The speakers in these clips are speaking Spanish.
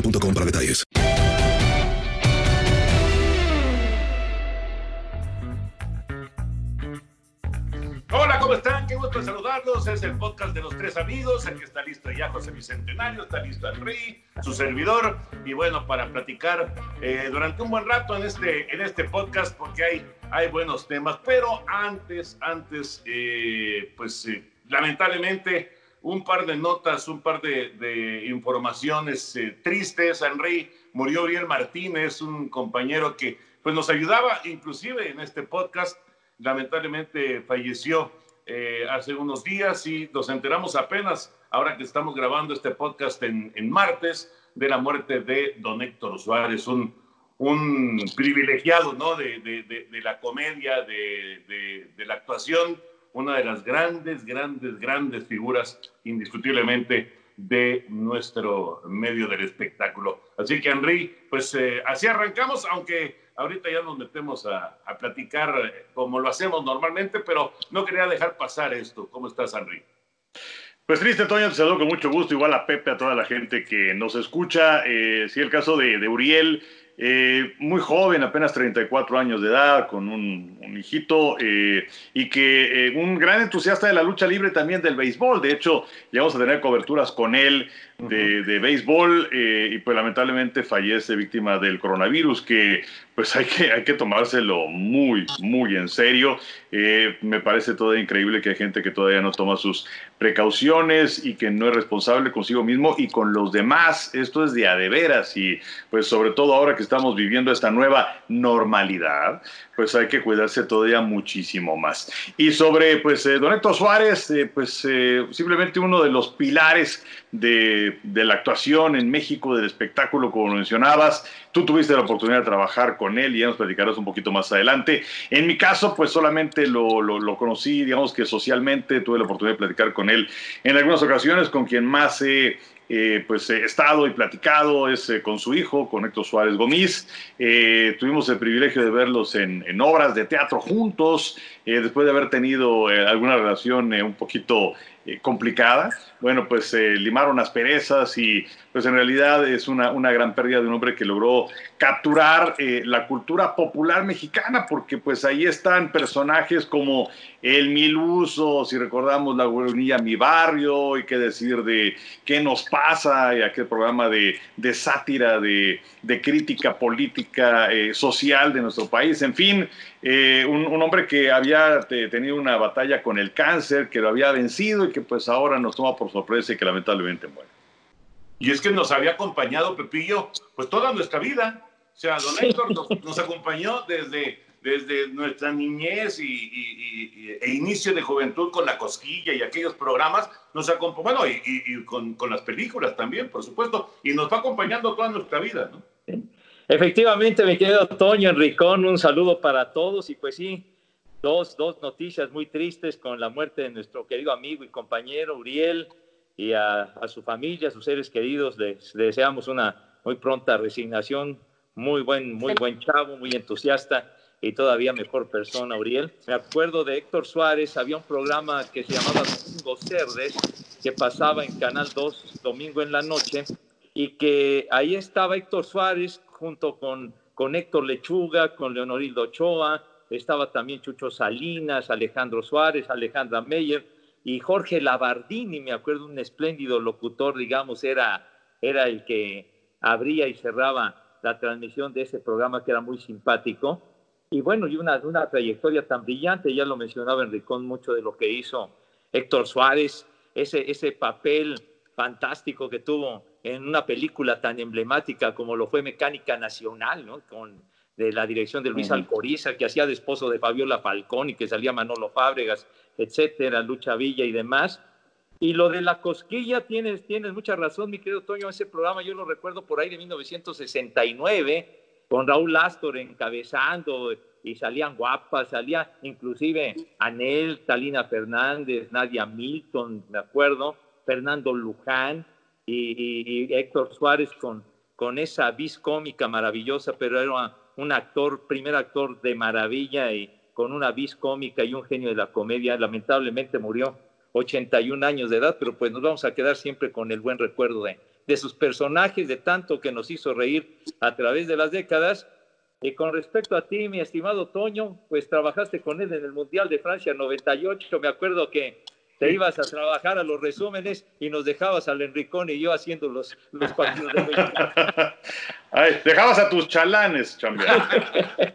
boostmobile.com para detalles. Hola, ¿cómo están? Qué gusto saludarlos. Es el podcast de los tres amigos. El que está listo ya, José Bicentenario, está listo Henry, su servidor. Y bueno, para platicar eh, durante un buen rato en este, en este podcast, porque hay, hay buenos temas. Pero antes, antes, eh, pues eh, lamentablemente, un par de notas, un par de, informaciones eh, tristes. Henry murió Uriel Martínez, un compañero que pues nos ayudaba inclusive en este podcast lamentablemente falleció eh, hace unos días y nos enteramos apenas, ahora que estamos grabando este podcast en, martes, de la muerte de don Héctor Suárez, un, un privilegiado ¿no? de, de, de la comedia, de, la actuación, una de las grandes, grandes, grandes figuras indiscutiblemente de nuestro medio del espectáculo. Así que, Henry, pues eh, así arrancamos, aunque ahorita ya nos metemos a, a, platicar eh, como lo hacemos normalmente, pero no quería dejar pasar esto. ¿Cómo estás, Henry? Pues triste, Toño, te saludo con mucho gusto, igual a Pepe, a toda la gente que nos escucha. Eh, sí, el caso de, de Uriel, eh, muy joven, apenas 34 años de edad, con un, un hijito, eh, y que eh, un gran entusiasta de la lucha libre también del béisbol. De hecho, llegamos a tener coberturas con él de, de béisbol, eh, y pues lamentablemente fallece víctima del coronavirus, que pues hay que, hay que tomárselo muy, muy en serio. Me parece todavía increíble que hay gente que todavía no toma sus precauciones y que no es responsable consigo mismo y con los demás. Esto es de a de veras y pues sobre todo ahora que estamos viviendo esta nueva normalidad, pues hay que cuidarse todavía muchísimo más. Y sobre pues eh, Don Héctor Suárez, eh, pues eh, simplemente uno de los pilares de, de, la actuación en México, del espectáculo, como mencionabas. Tú tuviste la oportunidad de trabajar con él y ya nos platicarás un poquito más adelante. En mi caso, pues solamente lo, lo, lo conocí, digamos que socialmente, tuve la oportunidad de platicar con él en algunas ocasiones, con quien más he eh, pues he estado y platicado es eh, con su hijo, con Héctor Suárez Gómez. Eh, tuvimos el privilegio de verlos en, en obras de teatro juntos, después de haber tenido alguna relación un poquito complicada. Bueno, pues limaron asperezas y pues en realidad es una, una, gran pérdida de un hombre que logró capturar la cultura popular mexicana, porque pues ahí están personajes como el Miluso, si recordamos la guarunilla Mi Barrio, y qué decir de qué nos pasa, y aquel programa de, de sátira, de, de, crítica política, eh, social de nuestro país, en fin, eh, un, un, hombre que había te, tenido una batalla con el cáncer, que lo había vencido y que pues ahora nos toma por sorpresa y que lamentablemente muere. Y es que nos había acompañado Pepillo pues toda nuestra vida. O sea, don Héctor nos, nos acompañó desde desde nuestra niñez y, e inicio de juventud con la cosquilla y aquellos programas, nos acompaña, bueno, y, con, con, las películas también, por supuesto, y nos va acompañando toda nuestra vida, ¿no? Efectivamente, mi querido Toño Enricón, un saludo para todos. Y pues sí, dos, dos noticias muy tristes con la muerte de nuestro querido amigo y compañero Uriel y a, a su familia, a sus seres queridos, les, les deseamos una muy pronta resignación, muy buen, muy buen chavo, muy entusiasta y todavía mejor persona, Uriel. Me acuerdo de Héctor Suárez, había un programa que se llamaba Domingo Cerdes, que pasaba en Canal 2 domingo en la noche, y que ahí estaba Héctor Suárez junto con, con Héctor Lechuga, con Leonorildo Ochoa, estaba también Chucho Salinas, Alejandro Suárez, Alejandra Meyer y Jorge Labardini, me acuerdo, un espléndido locutor, digamos, era, era el que abría y cerraba la transmisión de ese programa que era muy simpático. Y bueno, y una, una trayectoria tan brillante, ya lo mencionaba Enricón, mucho de lo que hizo Héctor Suárez, ese, ese papel fantástico que tuvo en una película tan emblemática como lo fue Mecánica Nacional, ¿no? Con, de la dirección de Luis Alcoriza, que hacía de esposo de Fabiola Falcón y que salía Manolo Fábregas, etcétera, Lucha Villa y demás. Y lo de la cosquilla, tienes, tienes mucha razón, mi querido Toño, ese programa yo lo recuerdo por ahí de 1969, con Raúl Astor encabezando y salían guapas, salía inclusive Anel, Talina Fernández, Nadia Milton, me acuerdo, Fernando Luján y, Héctor Suárez con, con esa vis cómica maravillosa, pero era un actor, primer actor de maravilla y con una vis cómica y un genio de la comedia. Lamentablemente murió 81 años de edad, pero pues nos vamos a quedar siempre con el buen recuerdo de, de sus personajes, de tanto que nos hizo reír a través de las décadas. Y con respecto a ti, mi estimado Toño, pues trabajaste con él en el Mundial de Francia 98. Me acuerdo que te ibas a trabajar a los resúmenes y nos dejabas al Enricón y yo haciendo los, los partidos de Ay, dejabas a tus chalanes, chambear.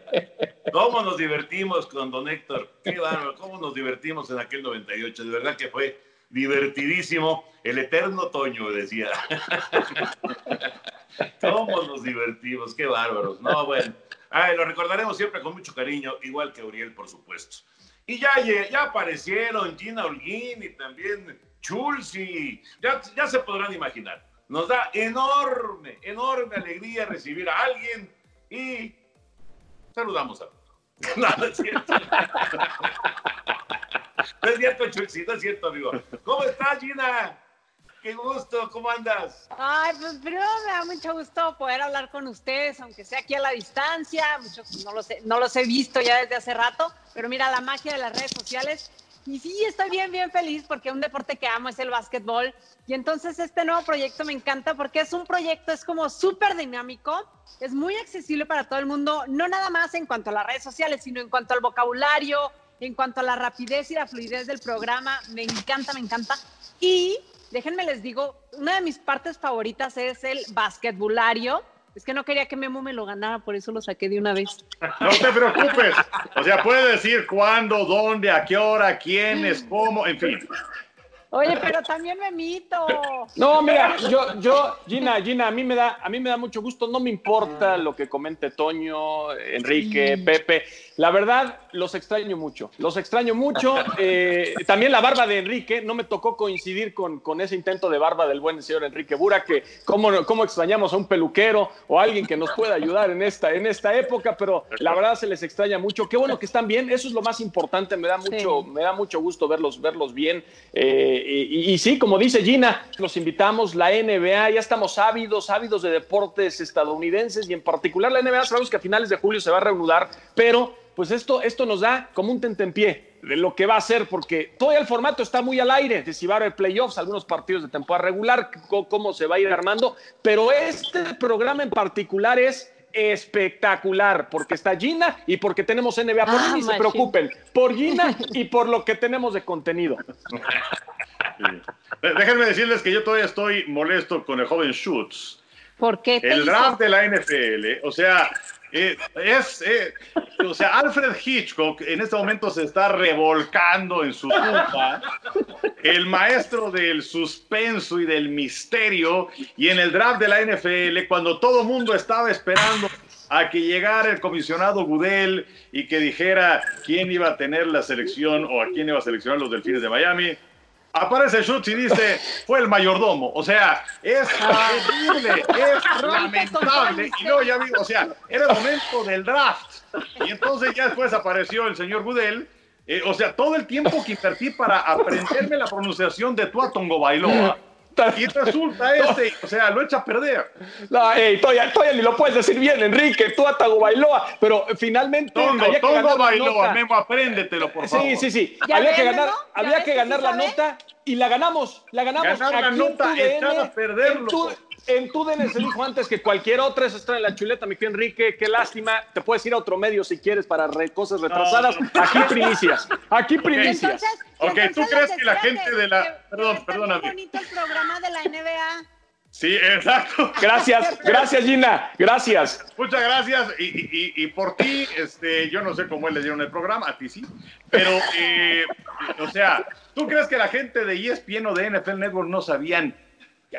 ¿Cómo nos divertimos con don Héctor? Qué bárbaro, cómo nos divertimos en aquel 98. De verdad que fue divertidísimo. El eterno Toño, decía. ¿Cómo nos divertimos? Qué bárbaros. No, bueno. Ay, lo recordaremos siempre con mucho cariño, igual que Uriel, por supuesto. Y ya, ya aparecieron Gina Holguín y también Chulsi. Ya, ya se podrán imaginar. Nos da enorme, enorme alegría recibir a alguien y saludamos a No, no es cierto. No es cierto, Chulsi, no es cierto, amigo. ¿Cómo estás, Gina? Qué gusto, ¿cómo andas? Ay, pues primero me da mucho gusto poder hablar con ustedes, aunque sea aquí a la distancia. Muchos no los, he, no los he visto ya desde hace rato, pero mira la magia de las redes sociales. Y sí, estoy bien, bien feliz porque un deporte que amo es el básquetbol. Y entonces este nuevo proyecto me encanta porque es un proyecto, es como súper dinámico, es muy accesible para todo el mundo, no nada más en cuanto a las redes sociales, sino en cuanto al vocabulario, en cuanto a la rapidez y la fluidez del programa. Me encanta, me encanta. Y déjenme les digo, una de mis partes favoritas es el basquetbolario. Es que no quería que Memo me lo ganara, por eso lo saqué de una vez. No te preocupes. O sea, puede decir cuándo, dónde, a qué hora, quiénes, cómo, en fin. Oye, pero también me mito. No, mira, yo, yo, Gina, Gina, a mí me da, a mí me da mucho gusto. No me importa lo que comente Toño, Enrique, Pepe. La verdad, los extraño mucho. Los extraño mucho. Eh, también la barba de Enrique, no me tocó coincidir con, con ese intento de barba del buen señor Enrique Bura, que cómo, cómo extrañamos a un peluquero o a alguien que nos pueda ayudar en esta, en esta época, pero la verdad se les extraña mucho. Qué bueno que están bien, eso es lo más importante. Me da mucho, me da mucho gusto verlos, verlos bien. Eh, y, sí, como dice Gina, los invitamos, la NBA, ya estamos ávidos, ávidos de deportes estadounidenses y en particular la NBA, sabemos que a finales de julio se va a reanudar, pero pues esto, esto nos da como un tentempié de lo que va a ser, porque todo el formato está muy al aire, de si va a haber playoffs, algunos partidos de temporada regular, cómo se va a ir armando, pero este programa en particular es espectacular, porque está Gina y porque tenemos NBA. Por ah, ni se preocupen, por Gina y por lo que tenemos de contenido. Déjenme decirles que yo todavía estoy molesto con el joven Schutz. ¿Por qué? El draft de la NFL, o sea, eh, es, eh, o sea, Alfred Hitchcock en este momento se está revolcando en su tumba, el maestro del suspenso y del misterio, y en el draft de la NFL, cuando todo el mundo estaba esperando a que llegara el comisionado Gudel y que dijera quién iba a tener la selección o a quién iba a seleccionar los delfines de Miami. Aparece Schutz y dice, fue el mayordomo. O sea, es terrible, es lamentable. Y luego ya vi, o sea, era el momento del draft. Y entonces ya después apareció el señor Gudel. Eh, o sea, todo el tiempo que invertí para aprenderme la pronunciación de Tuatongo Bailoa. Y resulta este, o sea, lo echa a perder. No, ey, todavía, todavía ni lo puedes decir bien, Enrique, tú Atago Bailoa, pero finalmente Tongo, había que Tongo ganar Bailoa. Memo, apréndetelo, por favor. Sí, sí, sí. ¿Ya Había que ganar, había que ganar la sabe? nota y la ganamos, la ganamos. Ganar la nota, echada a perder, en tu- loco. En tu DN se dijo antes que cualquier otra, eso está en la chuleta, mi querido Enrique, qué lástima. Te puedes ir a otro medio si quieres para re- cosas retrasadas. Aquí primicias, aquí primicias. Entonces, Ok, entonces ¿tú crees que la gente de la- que- perdón, que perdóname. bonito el programa de la NBA. Sí, exacto. Gracias, gracias Gina, gracias. Muchas gracias. Y, y- y- por ti, este, yo no sé cómo él le dieron el programa, a ti sí. Pero, eh, o sea, ¿tú crees que la gente de ESPN o de NFL Network no sabían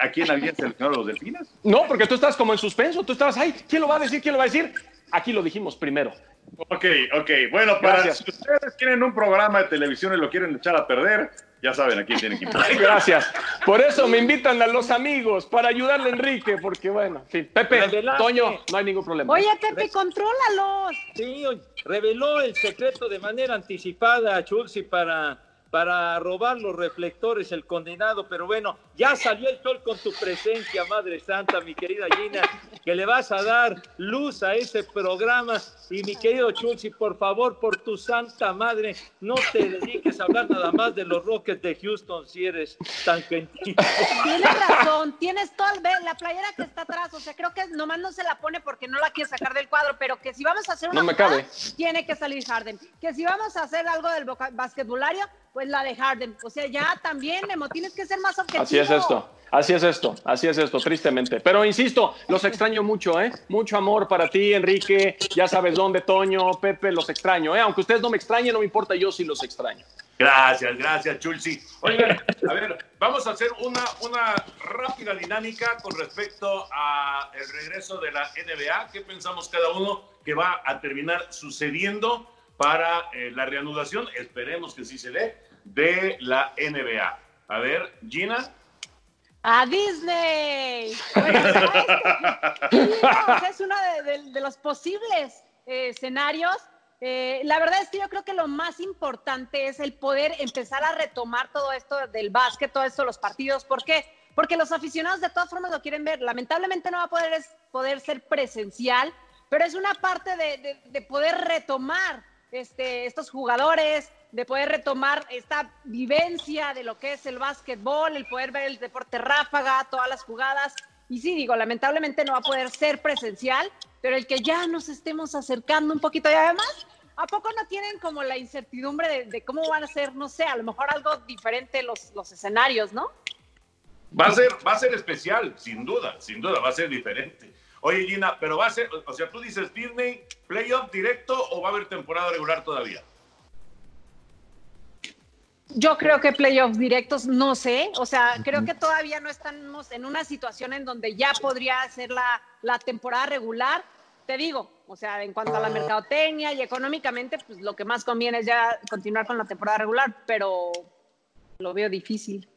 a quién habían seleccionado los delfines? No, porque tú estás como en suspenso, tú estabas, ay, ¿quién lo va a decir? ¿Quién lo va a decir? Aquí lo dijimos primero. Ok, ok. Bueno, para Gracias. si ustedes tienen un programa de televisión y lo quieren echar a perder, ya saben a quién tienen que invitar. Gracias. Por eso me invitan a los amigos, para ayudarle a Enrique, porque bueno, en fin. Pepe. Toño, no hay ningún problema. Oye, Pepe, contrólalos. Sí, oye, reveló el secreto de manera anticipada a Chulsi para, para robar los reflectores, el condenado, pero bueno, ya salió el sol con tu presencia, Madre Santa, mi querida Gina, que le vas a dar luz a ese programa. Y mi querido Chulsi, por favor, por tu santa madre, no te dediques a hablar nada más de los Rockets de Houston si eres tan gentil. Tienes razón, tienes toda ve, la playera que está atrás, o sea, creo que nomás no se la pone porque no la quiere sacar del cuadro, pero que si vamos a hacer una No me jugada, cabe. tiene que salir Harden. Que si vamos a hacer algo del basquetbolario, pues la de Harden. O sea, ya también, Memo, tienes que ser más objetivo. Así es esto, así es esto, así es esto, tristemente. Pero insisto, los extraño mucho, ¿eh? Mucho amor para ti, Enrique. Ya sabes dónde, Toño, Pepe, los extraño, ¿eh? Aunque ustedes no me extrañen, no me importa, yo sí los extraño. Gracias, gracias, Chulsi. Oigan, a ver, vamos a hacer una, una rápida dinámica con respecto a el regreso de la NBA. ¿Qué pensamos cada uno que va a terminar sucediendo para eh, la reanudación? Esperemos que sí se dé de la NBA. A ver, Gina. ¡A Disney! Sea, es uno de, los posibles eh, escenarios. Eh, la verdad es que yo creo que lo más importante es el poder empezar a retomar todo esto del básquet, todo esto, los partidos. ¿Por qué? Porque los aficionados de todas formas lo quieren ver. Lamentablemente no va a poder, ser presencial, pero es una parte de poder retomar este, estos jugadores, de poder retomar esta vivencia de lo que es el básquetbol, el poder ver el deporte ráfaga, todas las jugadas. Y sí, digo, lamentablemente no va a poder ser presencial, pero el que ya nos estemos acercando un poquito y además, ¿a poco no tienen como la incertidumbre de, cómo van a ser, no sé, a lo mejor algo diferente los, los escenarios, ¿no? Va a ser, va a ser especial, sin duda, sin duda, va a ser diferente. Oye, Gina, pero va a ser, o sea, tú dices Disney, playoff directo o va a haber temporada regular todavía. Yo creo que playoffs directos, no sé, o sea, creo que todavía no estamos en una situación en donde ya podría ser la, la temporada regular. Te digo, o sea, en cuanto a la mercadotecnia y económicamente, pues lo que más conviene es ya continuar con la temporada regular, pero lo veo difícil.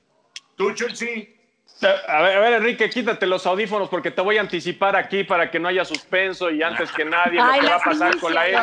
¿Tú, Chelsea? A ver, a ver, Enrique, quítate los audífonos porque te voy a anticipar aquí para que no haya suspenso y antes que nadie Ay, lo que va a pasar con la. NBA.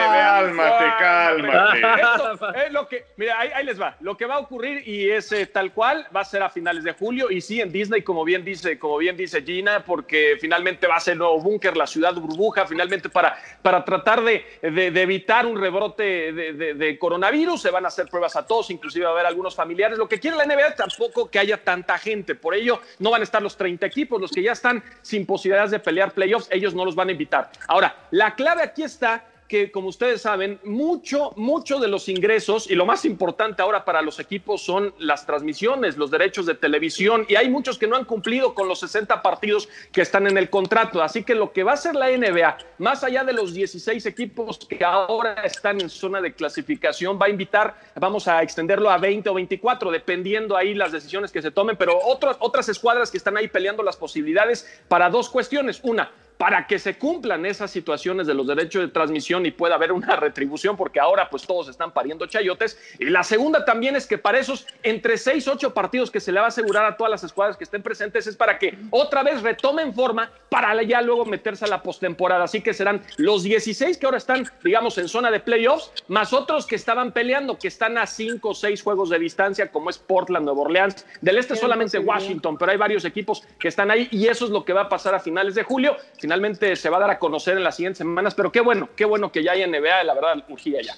Cálmate, cálmate. Esto es lo que, mira, ahí, ahí les va. Lo que va a ocurrir y es eh, tal cual va a ser a finales de julio y sí en Disney, como bien dice, como bien dice Gina, porque finalmente va a ser el nuevo búnker, la ciudad burbuja, finalmente para, para tratar de, de- de evitar un rebrote de, de- de coronavirus, se van a hacer pruebas a todos, inclusive va a haber algunos familiares. Lo que quiere la NBA es tampoco que haya tanta gente, por ello no van a estar los 30 equipos, los que ya están sin posibilidades de pelear playoffs, ellos no los van a invitar. Ahora, la clave aquí está que, como ustedes saben, mucho, mucho de los ingresos y lo más importante ahora para los equipos son las transmisiones, los derechos de televisión y hay muchos que no han cumplido con los 60 partidos que están en el contrato. Así que lo que va a hacer la NBA, más allá de los 16 equipos que ahora están en zona de clasificación, va a invitar, vamos a extenderlo a 20 o 24, dependiendo ahí las decisiones que se tomen, pero otras, otras escuadras que están ahí peleando las posibilidades para dos cuestiones. Una, para que se cumplan esas situaciones de los derechos de transmisión y pueda haber una retribución, porque ahora pues todos están pariendo chayotes. Y la segunda también es que para esos entre 6, 8 partidos que se le va a asegurar a todas las escuadras que estén presentes es para que otra vez retomen forma para ya luego meterse a la postemporada. Así que serán los 16 que ahora están, digamos, en zona de playoffs, más otros que estaban peleando, que están a 5 o 6 juegos de distancia, como es Portland, Nueva Orleans. Del este solamente Washington, pero hay varios equipos que están ahí y eso es lo que va a pasar a finales de julio. Finalmente se va a dar a conocer en las siguientes semanas, pero qué bueno, qué bueno que ya hay NBA, la verdad, urgía ya.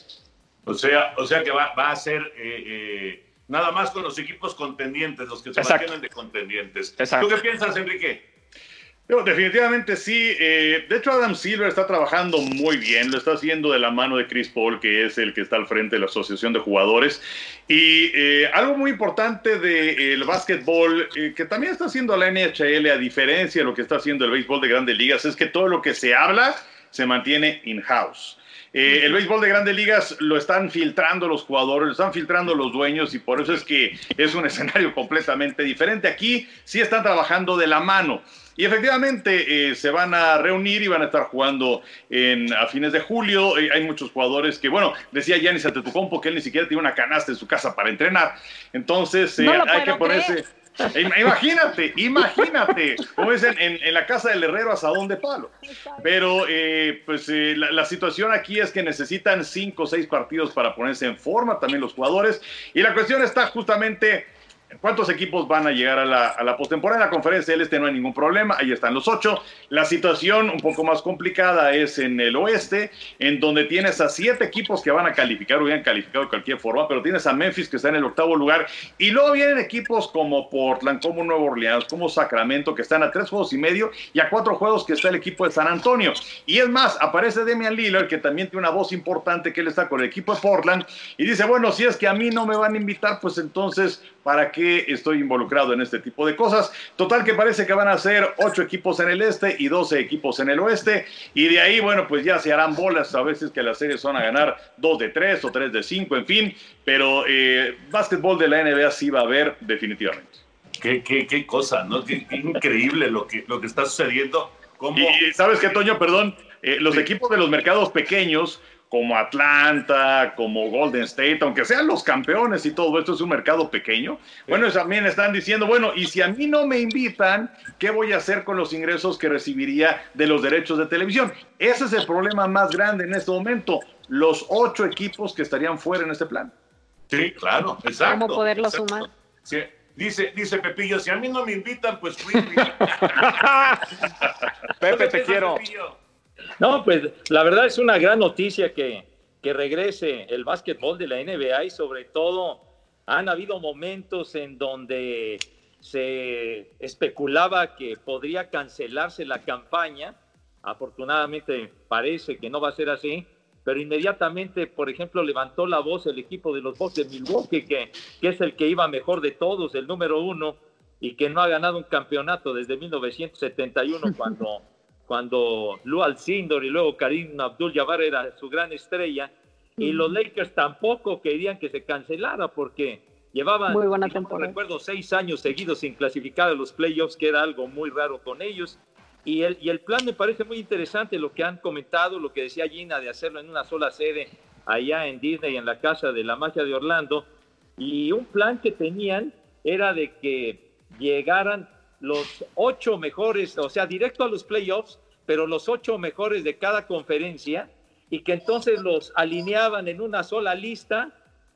O sea, o sea que va, va a ser eh, eh, nada más con los equipos contendientes, los que se mantienen de contendientes. ¿Tú qué piensas, Enrique? Definitivamente sí. Eh, de hecho, Adam Silver está trabajando muy bien. Lo está haciendo de la mano de Chris Paul, que es el que está al frente de la Asociación de Jugadores. Y eh, algo muy importante del básquetbol, eh, que también está haciendo la NHL, a diferencia de lo que está haciendo el béisbol de grandes ligas, es que todo lo que se habla se mantiene in-house. el béisbol de grandes ligas lo están filtrando los jugadores, lo están filtrando los dueños y por eso es que es un escenario completamente diferente. Aquí sí están trabajando de la mano. Y efectivamente eh, se van a reunir y van a estar jugando en, a fines de julio. Eh, hay muchos jugadores que, bueno, decía Yanis Antetokounmpo que él ni siquiera tiene una canasta en su casa para entrenar. Entonces eh, hay que ponerse... Imagínate, imagínate, como dicen, en, la casa del herrero asadón de palo. Pero pues la, la, situación aquí es que necesitan cinco o seis partidos para ponerse en forma también los jugadores. Y la cuestión está justamente ¿Cuántos equipos van a llegar a la, a la postemporada? En la conferencia del Este no hay ningún problema, ahí están los ocho. La situación un poco más complicada es en el oeste, en donde tienes a siete equipos que van a calificar, hubieran calificado de cualquier forma, pero tienes a Memphis que está en el octavo lugar, y luego vienen equipos como Portland, como Nueva Orleans, como Sacramento, que están a tres juegos y medio, y a cuatro juegos que está el equipo de San Antonio. Y es más, aparece Demian Lillard, que también tiene una voz importante, que él está con el equipo de Portland, y dice, bueno, si es que a mí no me van a invitar, pues entonces para qué estoy involucrado en este tipo de cosas. Total que parece que van a ser ocho equipos en el este y 12 equipos en el oeste. Y de ahí, bueno, pues ya se harán bolas. A veces que las series van a ganar dos de tres o tres de cinco, en fin. Pero eh, básquetbol de la NBA sí va a haber definitivamente. Qué, qué, qué cosa, ¿no? Qué, increíble lo que, lo que está sucediendo. Y, sabes qué, Toño, perdón, eh, los equipos de los mercados pequeños como Atlanta, como Golden State, aunque sean los campeones y todo esto es un mercado pequeño. Bueno, también están diciendo, bueno, y si a mí no me invitan, ¿qué voy a hacer con los ingresos que recibiría de los derechos de televisión? Ese es el problema más grande en este momento, los ocho equipos que estarían fuera en este plan. Sí, claro, exacto. ¿Cómo poderlo sumar? Sí. Dice, dice Pepillo, si a mí no me invitan, pues fui. Pepe, te quiero. No, pues la verdad es una gran noticia que, que regrese el básquetbol de la NBA y sobre todo han habido momentos en donde se especulaba que podría cancelarse la campaña. Afortunadamente parece que no va a ser así, pero inmediatamente, por ejemplo, levantó la voz el equipo de los Bucks de Milwaukee, que, que es el que iba mejor de todos, el número uno, y que no ha ganado un campeonato desde 1971 cuando cuando Lou Alcindor y luego Karim Abdul-Jabbar era su gran estrella, y los Lakers tampoco querían que se cancelara porque llevaban, muy buena recuerdo, seis años seguidos sin clasificar a los playoffs, que era algo muy raro con ellos. Y el, y el plan me parece muy interesante, lo que han comentado, lo que decía Gina de hacerlo en una sola sede allá en Disney, en la Casa de la Magia de Orlando. Y un plan que tenían era de que llegaran los ocho mejores, o sea, directo a los playoffs, pero los ocho mejores de cada conferencia y que entonces los alineaban en una sola lista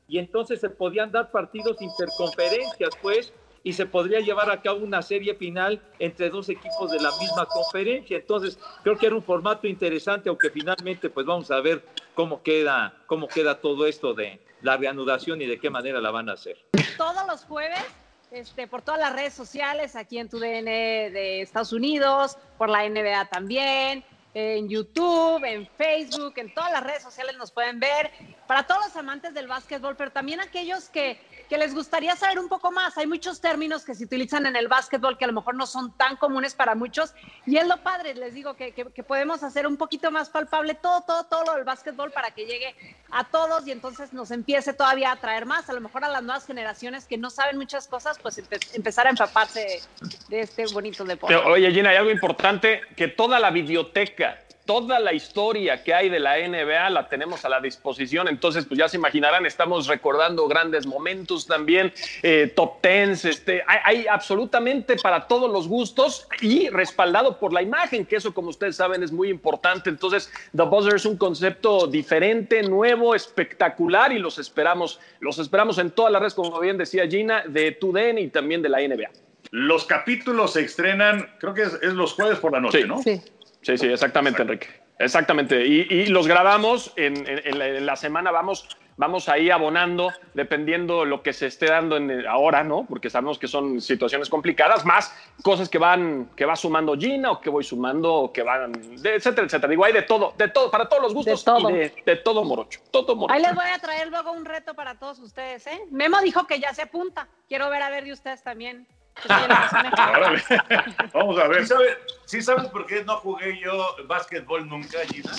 y entonces se podían dar partidos interconferencias, pues, y se podría llevar a cabo una serie final entre dos equipos de la misma conferencia. Entonces, creo que era un formato interesante, aunque finalmente, pues, vamos a ver cómo queda, cómo queda todo esto de la reanudación y de qué manera la van a hacer. Todos los jueves este, por todas las redes sociales, aquí en tu DN de Estados Unidos, por la NBA también, en YouTube, en Facebook, en todas las redes sociales nos pueden ver. Para todos los amantes del básquetbol, pero también aquellos que, que les gustaría saber un poco más. Hay muchos términos que se utilizan en el básquetbol que a lo mejor no son tan comunes para muchos. Y es lo padre, les digo, que, que, podemos hacer un poquito más palpable todo, todo, todo lo del básquetbol para que llegue a todos y entonces nos empiece todavía a atraer más. A lo mejor a las nuevas generaciones que no saben muchas cosas, pues empe empezar a empaparse de, de este bonito deporte. Oye, Gina, hay algo importante, que toda la biblioteca toda la historia que hay de la NBA la tenemos a la disposición. Entonces, pues ya se imaginarán, estamos recordando grandes momentos también, eh, top tens, este, hay, hay, absolutamente para todos los gustos y respaldado por la imagen, que eso, como ustedes saben, es muy importante. Entonces, The Buzzer es un concepto diferente, nuevo, espectacular y los esperamos, los esperamos en todas las redes, como bien decía Gina, de TUDN y también de la NBA. Los capítulos se estrenan, creo que es, es los jueves por la noche, sí. ¿no? Sí. Sí, sí, exactamente, Enrique. Exactamente. Y, y los grabamos en, en, en, la, en, la, semana, vamos, vamos ahí abonando, dependiendo lo que se esté dando en, ahora, ¿no? Porque sabemos que son situaciones complicadas, más cosas que van, que va sumando Gina o que voy sumando, o que van, de, etcétera, etcétera. Digo, hay de todo, de todo, para todos los gustos de todo. y de, de, todo morocho, todo morocho. Ahí les voy a traer luego un reto para todos ustedes, ¿eh? Memo dijo que ya se apunta. Quiero ver a ver de ustedes también. Vamos a ver. ¿Sí sabes, ¿Sí sabes por qué no jugué yo básquetbol nunca, Gina?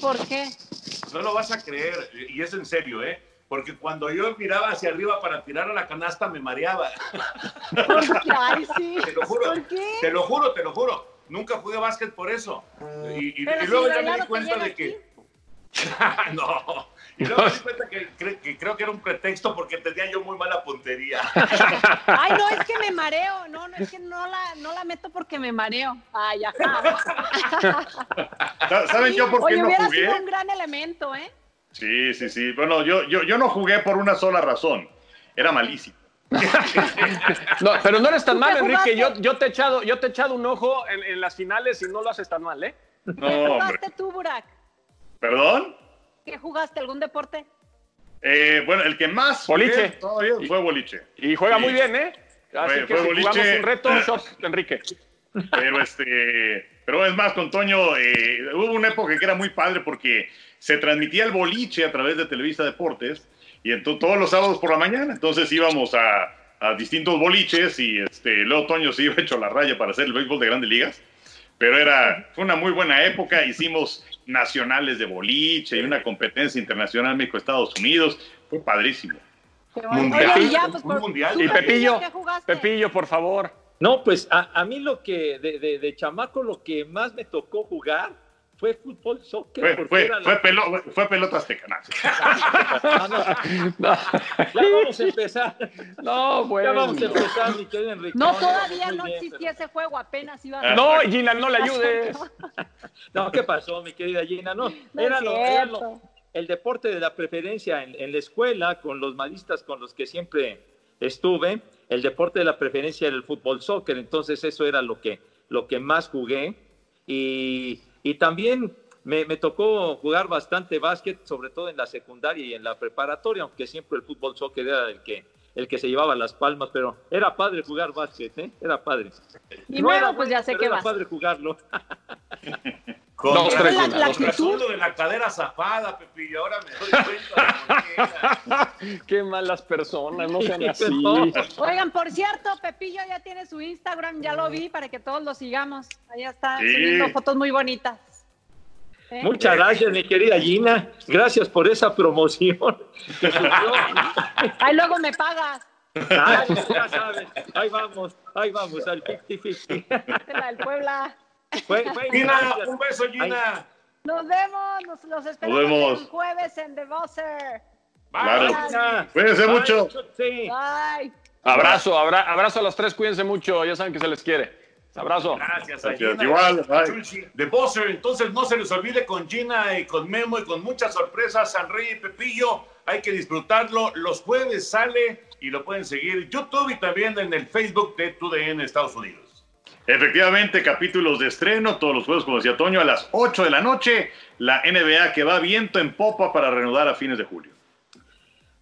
¿Por qué? No lo vas a creer, y es en serio, ¿eh? Porque cuando yo miraba hacia arriba para tirar a la canasta me mareaba. ¿Por qué? Ay, sí. Te lo juro. ¿Por qué? Te lo juro, te lo juro. Nunca jugué básquet por eso. Y, luego ya me di cuenta de que. no. Y luego me di cuenta que, cre- que creo que era un pretexto porque tenía yo muy mala puntería. Ay, no, es que me mareo. No, no, es que no la, no la meto porque me mareo. Ay, ajá. ¿Saben yo por qué Oye, no hubiera jugué? sido un gran elemento, ¿eh? Sí, sí, sí. Bueno, yo, yo, yo no jugué por una sola razón. Era malísimo. No, pero no eres tan ¿Tú mal, Enrique. Yo, yo, te he echado, yo te he echado un ojo en, en las finales y no lo haces tan mal, ¿eh? No, ¿Qué hombre. tú, Burak? ¿Perdón? ¿Qué jugaste? ¿Algún deporte? Eh, bueno, el que más jugué Boliche. todavía fue boliche. Y juega Sí. muy bien, ¿eh? Así Fue- que fue si boliche. jugamos un reto, shot, Enrique. Pero este, pero es más, con Toño, eh, hubo una época que era muy padre porque se transmitía el boliche a través de Televisa Deportes y entonces todos los sábados por la mañana, entonces íbamos a, a distintos boliches y este, luego Toño se iba hecho la raya para hacer el béisbol de grandes ligas. Pero era, fue una muy buena época, hicimos nacionales de boliche y una competencia internacional México-Estados Unidos, fue padrísimo. Mundial. Oye, y ya, pues, por- mundial. ¿tú, Y Pepillo. Pepillo, por favor. No, pues a, a mí lo que de, de, de chamaco lo que más me tocó jugar fue fútbol, soccer. Fue, fue, era la- fue, pelo- fue pelota azteca. no. Ah, no, No, ya vamos a empezar. no Ya bueno. vamos a empezar, mi querido Enrique. No, todavía no bien, existía ese juego, apenas iba Ah. a... No, Gina, no le ayudes. No, ¿qué pasó, mi querida Gina? No, No era, lo, era lo- el deporte de la preferencia en, en la escuela, con los maristas con los que siempre estuve, el deporte de la preferencia era el fútbol soccer, entonces eso era lo que, lo que más jugué. Y, y también me, me tocó jugar bastante básquet, sobre todo en la secundaria y en la preparatoria, aunque siempre el fútbol soccer era el que, el que se llevaba las palmas, pero era padre jugar básquet, ¿eh? era padre. Y No luego, era pues ya sé qué era vas. padre jugarlo. Con Dos, tres, la razón actitud. lo de la cadera zafada, Pepillo. Ahora me doy cuenta de qué era. Qué malas personas, no sean así. Oigan, por cierto, Pepillo ya tiene su Instagram, ya lo vi, para que todos lo sigamos. Ahí está Sí. subiendo fotos muy bonitas. ¿Eh? Muchas gracias, mi querida Gina. Gracias por esa promoción. Ahí luego me pagas. Ay, ya sabes. Ahí vamos, ahí vamos, al 50-50. La del Puebla. Fue- fue Gina, un beso, Gina. Nos vemos, nos, los esperamos Nos vemos. el jueves en The Buzzer. Claro. Gina. Cuídense Bye, mucho. Sí. Bye. Abrazo, abra- abrazo a los tres, cuídense mucho, ya saben que se les quiere. Abrazo. Gracias a. Gina. Igual, bye. De Buzzer, entonces no se les olvide con Gina y con Memo y con muchas sorpresas, San Rey y Pepillo. Hay que disfrutarlo. Los jueves sale y lo pueden seguir en YouTube y también en el Facebook de TUDN Estados Unidos. Efectivamente, capítulos de estreno todos los jueves, como decía Toño, a las 8 de la noche. La NBA que va viento en popa para reanudar a fines de julio.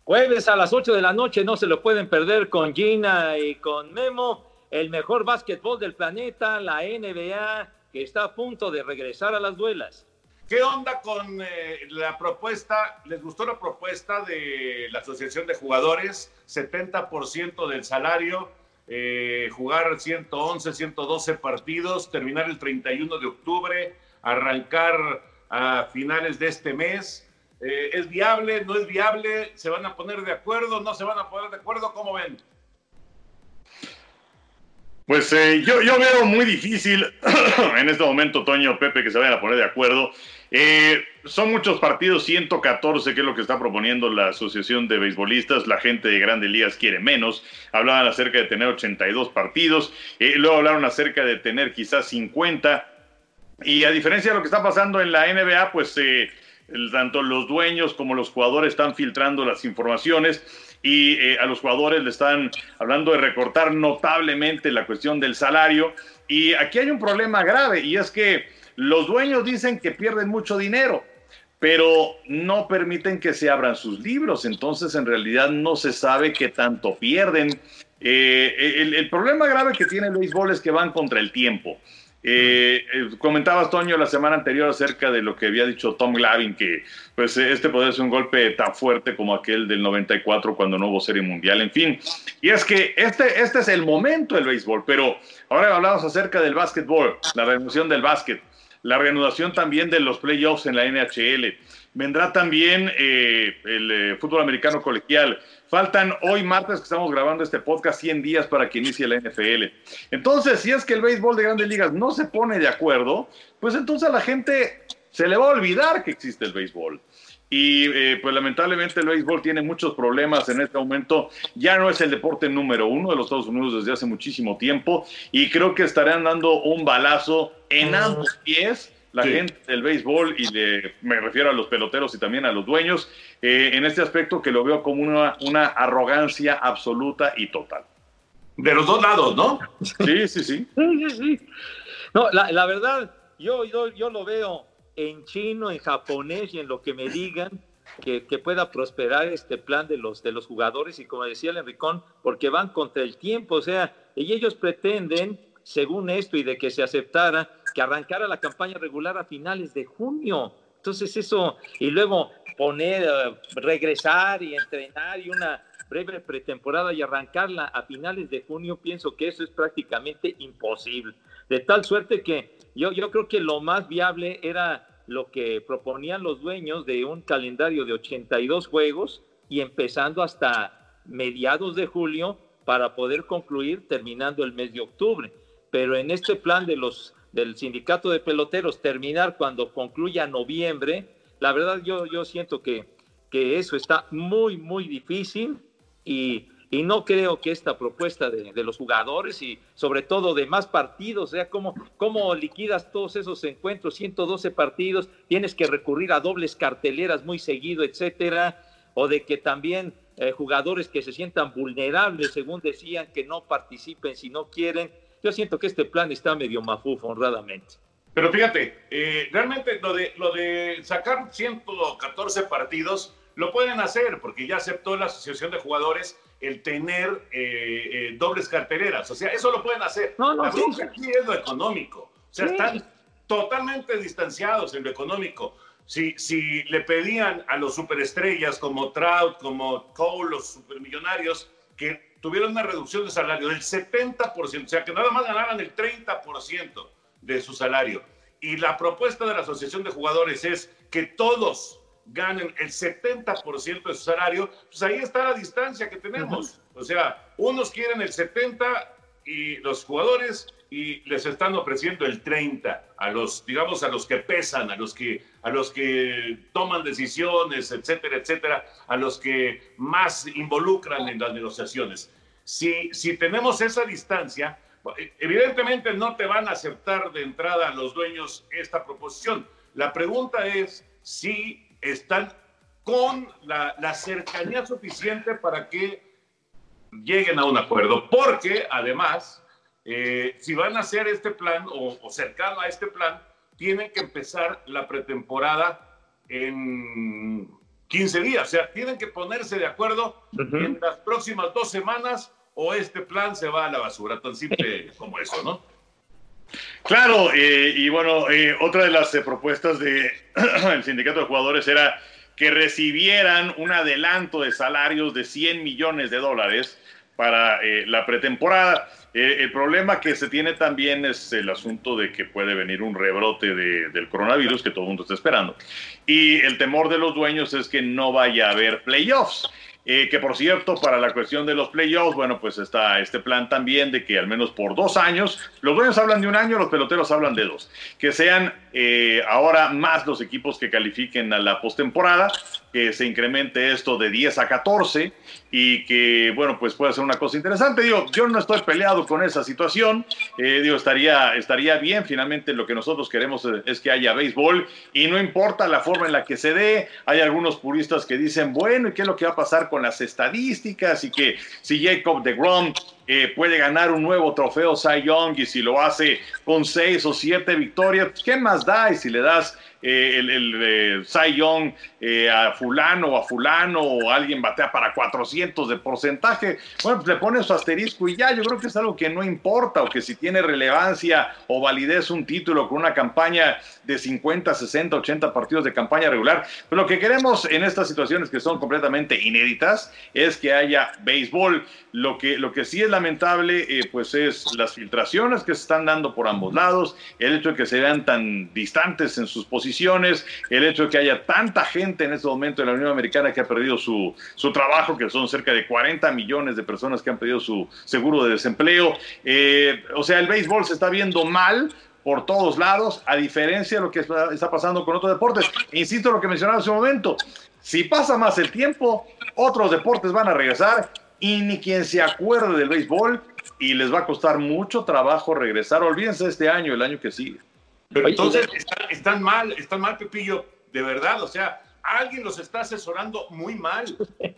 Jueves a las 8 de la noche, no se lo pueden perder con Gina y con Memo. El mejor básquetbol del planeta, la NBA, que está a punto de regresar a las duelas. ¿Qué onda con eh, la propuesta? ¿Les gustó la propuesta de la Asociación de Jugadores? 70% del salario, eh, jugar 111, 112 partidos, terminar el 31 de octubre, arrancar a finales de este mes. Eh, ¿Es viable? ¿No es viable? ¿Se van a poner de acuerdo? ¿No se van a poner de acuerdo? ¿Cómo ven? Pues eh, yo, yo veo muy difícil en este momento, Toño, Pepe, que se vayan a poner de acuerdo. Eh, son muchos partidos, 114, que es lo que está proponiendo la Asociación de Beisbolistas. La gente de Grandes Ligas quiere menos. Hablaban acerca de tener 82 partidos. Eh, luego hablaron acerca de tener quizás 50. Y a diferencia de lo que está pasando en la NBA, pues eh, tanto los dueños como los jugadores están filtrando las informaciones y eh, a los jugadores le están hablando de recortar notablemente la cuestión del salario. Y aquí hay un problema grave y es que los dueños dicen que pierden mucho dinero, pero no permiten que se abran sus libros. Entonces, en realidad no se sabe qué tanto pierden. Eh, el, el problema grave que tiene el béisbol es que van contra el tiempo. Eh, eh, comentabas, Toño, la semana anterior acerca de lo que había dicho Tom Glavin, que pues este podría ser un golpe tan fuerte como aquel del 94 cuando no hubo serie mundial, en fin. Y es que este, este es el momento del béisbol, pero ahora hablamos acerca del básquetbol, la reanudación del básquet, la reanudación también de los playoffs en la NHL. Vendrá también eh, el eh, fútbol americano colegial. Faltan hoy martes que estamos grabando este podcast 100 días para que inicie la NFL. Entonces, si es que el béisbol de grandes ligas no se pone de acuerdo, pues entonces a la gente se le va a olvidar que existe el béisbol. Y eh, pues lamentablemente el béisbol tiene muchos problemas en este momento. Ya no es el deporte número uno de los Estados Unidos desde hace muchísimo tiempo y creo que estarán dando un balazo en ambos pies la Sí. gente del béisbol y de, me refiero a los peloteros y también a los dueños eh, en este aspecto que lo veo como una, una arrogancia absoluta y total. De los dos lados, ¿no? Sí, sí, sí. Sí, sí, sí. No, la, la verdad, yo, yo, yo lo veo en chino, en japonés y en lo que me digan que, que pueda prosperar este plan de los, de los jugadores y como decía el Enricón, porque van contra el tiempo, o sea, y ellos pretenden, según esto y de que se aceptara, que arrancara la campaña regular a finales de junio. Entonces eso, y luego poner, eh, regresar y entrenar y una breve pretemporada y arrancarla a finales de junio, pienso que eso es prácticamente imposible. De tal suerte que yo, yo creo que lo más viable era lo que proponían los dueños de un calendario de 82 juegos y empezando hasta mediados de julio para poder concluir terminando el mes de octubre. Pero en este plan de los del sindicato de peloteros terminar cuando concluya noviembre, la verdad yo, yo siento que, que eso está muy, muy difícil y, y no creo que esta propuesta de, los jugadores y sobre todo de más partidos, o sea, ¿cómo, cómo liquidas todos esos encuentros, 112 partidos, tienes que recurrir a dobles carteleras muy seguido, etcétera, o de que también eh, jugadores que se sientan vulnerables, según decían, que no participen si no quieren. Yo siento que este plan está medio mafufo, honradamente. Pero fíjate, eh, realmente lo de, lo de sacar 114 partidos lo pueden hacer porque ya aceptó la Asociación de Jugadores el tener eh, eh, dobles carteleras. O sea, eso lo pueden hacer. No, no, la sí, aquí es lo económico. O sea, Sí. están totalmente distanciados en lo económico. Si, si le pedían a los superestrellas como Trout, como Cole, los supermillonarios, que tuvieran una reducción de salario del 70%, o sea, que nada más ganaran el 30% de su salario. Y la propuesta de la Asociación de Jugadores es que todos ganen el 70% de su salario, pues ahí está la distancia que tenemos. O sea, unos quieren el 70 y los jugadores y les están ofreciendo el 30 a los, digamos, a los que pesan, a los que, a los que toman decisiones, etcétera, etcétera, a los que más involucran en las negociaciones. Si, si tenemos esa distancia, evidentemente no te van a aceptar de entrada los dueños esta proposición. La pregunta es si están con la, la cercanía suficiente para que lleguen a un acuerdo, porque además, eh, si van a hacer este plan o, o, cercano a este plan, tienen que empezar la pretemporada en 15 días, o sea, tienen que ponerse de acuerdo uh -huh. en las próximas dos semanas o este plan se va a la basura, tan simple como eso, ¿no? Claro, eh, y bueno, eh, otra de las eh, propuestas del sindicato de jugadores era que recibieran un adelanto de salarios de 100 millones de dólares para la pretemporada. el problema que se tiene también es el asunto de que puede venir un rebrote del coronavirus que todo el mundo está esperando. Y el temor de los dueños es que no vaya a haber playoffs. Eh, que por cierto, para la cuestión de los playoffs, bueno, pues está este plan también de que al menos por dos años, los dueños hablan de un año, los peloteros hablan de dos, que sean eh, ahora más los equipos que califiquen a la postemporada, que se incremente esto de 10 a 14 y que, bueno, pues puede ser una cosa interesante. Digo, yo no estoy peleado con esa situación, eh, digo, estaría, estaría bien, finalmente lo que nosotros queremos es que haya béisbol y no importa la forma en la que se dé, hay algunos puristas que dicen, bueno, ¿y qué es lo que va a pasar con las estadísticas? Y que si Jacob de Grom eh, puede ganar un nuevo trofeo Cy Young y si lo hace con seis o siete victorias, ¿qué más da? Y si le das eh, el, el eh, Cy Young eh, a fulano o a fulano o alguien batea para 400 de porcentaje, bueno, pues le pone su asterisco y ya, yo creo que es algo que no importa o que si tiene relevancia o validez un título con una campaña de 50, 60, 80 partidos de campaña regular, pero lo que queremos en estas situaciones que son completamente inéditas es que haya béisbol. Lo que, lo que sí es lamentable, pues es las filtraciones que se están dando por ambos lados, el hecho de que se vean tan distantes en sus posiciones el hecho de que haya tanta gente en este momento en la Unión Americana que ha perdido su, su trabajo, que son cerca de 40 millones de personas que han perdido su seguro de desempleo. Eh, o sea, el béisbol se está viendo mal, por todos lados, a diferencia de lo que está pasando con otros deportes. Insisto en lo que mencionaba hace un momento, si pasa más el tiempo, otros deportes van a regresar y ni quien se acuerde del béisbol y les va a costar mucho trabajo regresar. Olvídense este año, el año que sigue. Pero entonces están, mal, están mal, Pepillo, de verdad, o sea, alguien los está asesorando muy mal,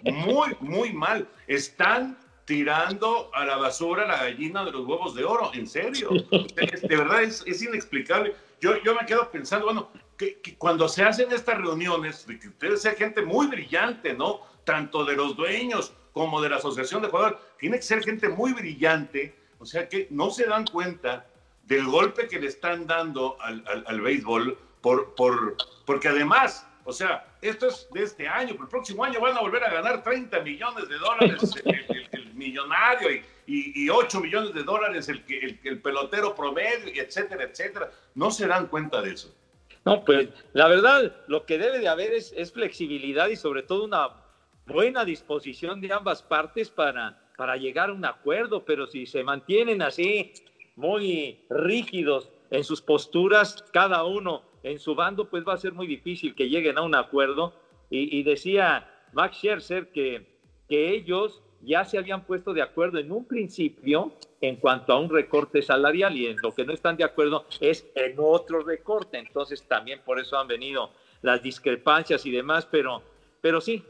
muy, muy mal. Están tirando a la basura la gallina de los huevos de oro, en serio. De verdad es, inexplicable. Yo, yo me quedo pensando, bueno, que, cuando se hacen estas reuniones, de que ustedes sean gente muy brillante, ¿no? Tanto de los dueños como de la asociación de jugadores, tiene que ser gente muy brillante, o sea que no se dan cuenta del golpe que le están dando al, al, béisbol, por, por, porque además, o sea, esto es de este año, pero el próximo año van a volver a ganar 30 millones de dólares el, millonario y, y, 8 millones de dólares el, el, el pelotero promedio, etcétera, etcétera. No se dan cuenta de eso. No, pues la verdad, lo que debe de haber es, es flexibilidad y sobre todo una buena disposición de ambas partes para, para llegar a un acuerdo, pero si se mantienen así muy rígidos en sus posturas, cada uno en su bando, pues va a ser muy difícil que lleguen a un acuerdo. Y, decía Max Scherzer que, que ellos ya se habían puesto de acuerdo en un principio en cuanto a un recorte salarial y en lo que no están de acuerdo es en otro recorte. Entonces también por eso han venido las discrepancias y demás, pero, pero sí,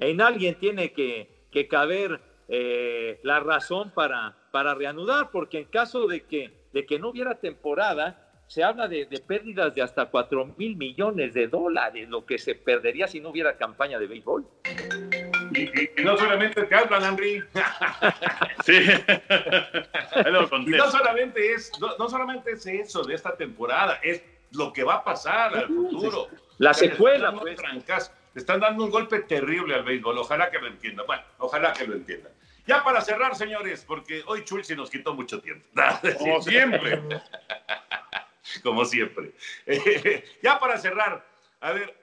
en alguien tiene que, que caber eh, la razón para, para reanudar, porque en caso de que, de que no hubiera temporada, se habla de, pérdidas de hasta 4 mil millones de dólares, lo que se perdería si no hubiera campaña de béisbol. Y, no solamente te hablan, Henry. sí. y no solamente, es, no, solamente es eso de esta temporada, es lo que va a pasar al futuro. La secuela, pues. están dando un golpe terrible al béisbol. Ojalá que lo entiendan. Bueno, ojalá que lo entiendan. Ya para cerrar, señores, porque hoy Chulsi nos quitó mucho tiempo. Como siempre. Como siempre. ya para cerrar, a ver,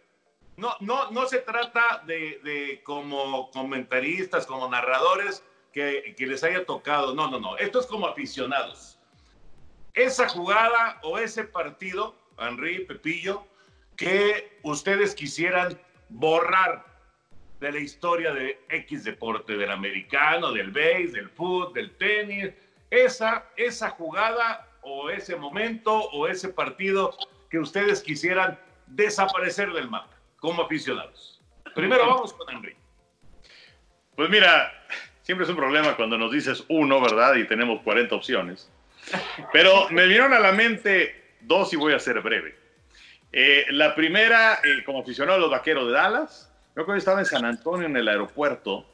no, no, no se trata de, como comentaristas, como narradores, que, que, les haya tocado. No, no, no. Esto es como aficionados. Esa jugada o ese partido, Henry, Pepillo, que ustedes quisieran borrar de la historia de X deporte, del americano, del base, del fútbol, del tenis. Esa, esa jugada o ese momento o ese partido que ustedes quisieran desaparecer del mapa como aficionados. Primero vamos con Henry. Pues mira, siempre es un problema cuando nos dices uno, ¿verdad? Y tenemos 40 opciones. Pero me vinieron a la mente dos y voy a ser breve. Eh, la primera, eh, como aficionado a los vaqueros de Dallas, yo cuando estaba en San Antonio en el aeropuerto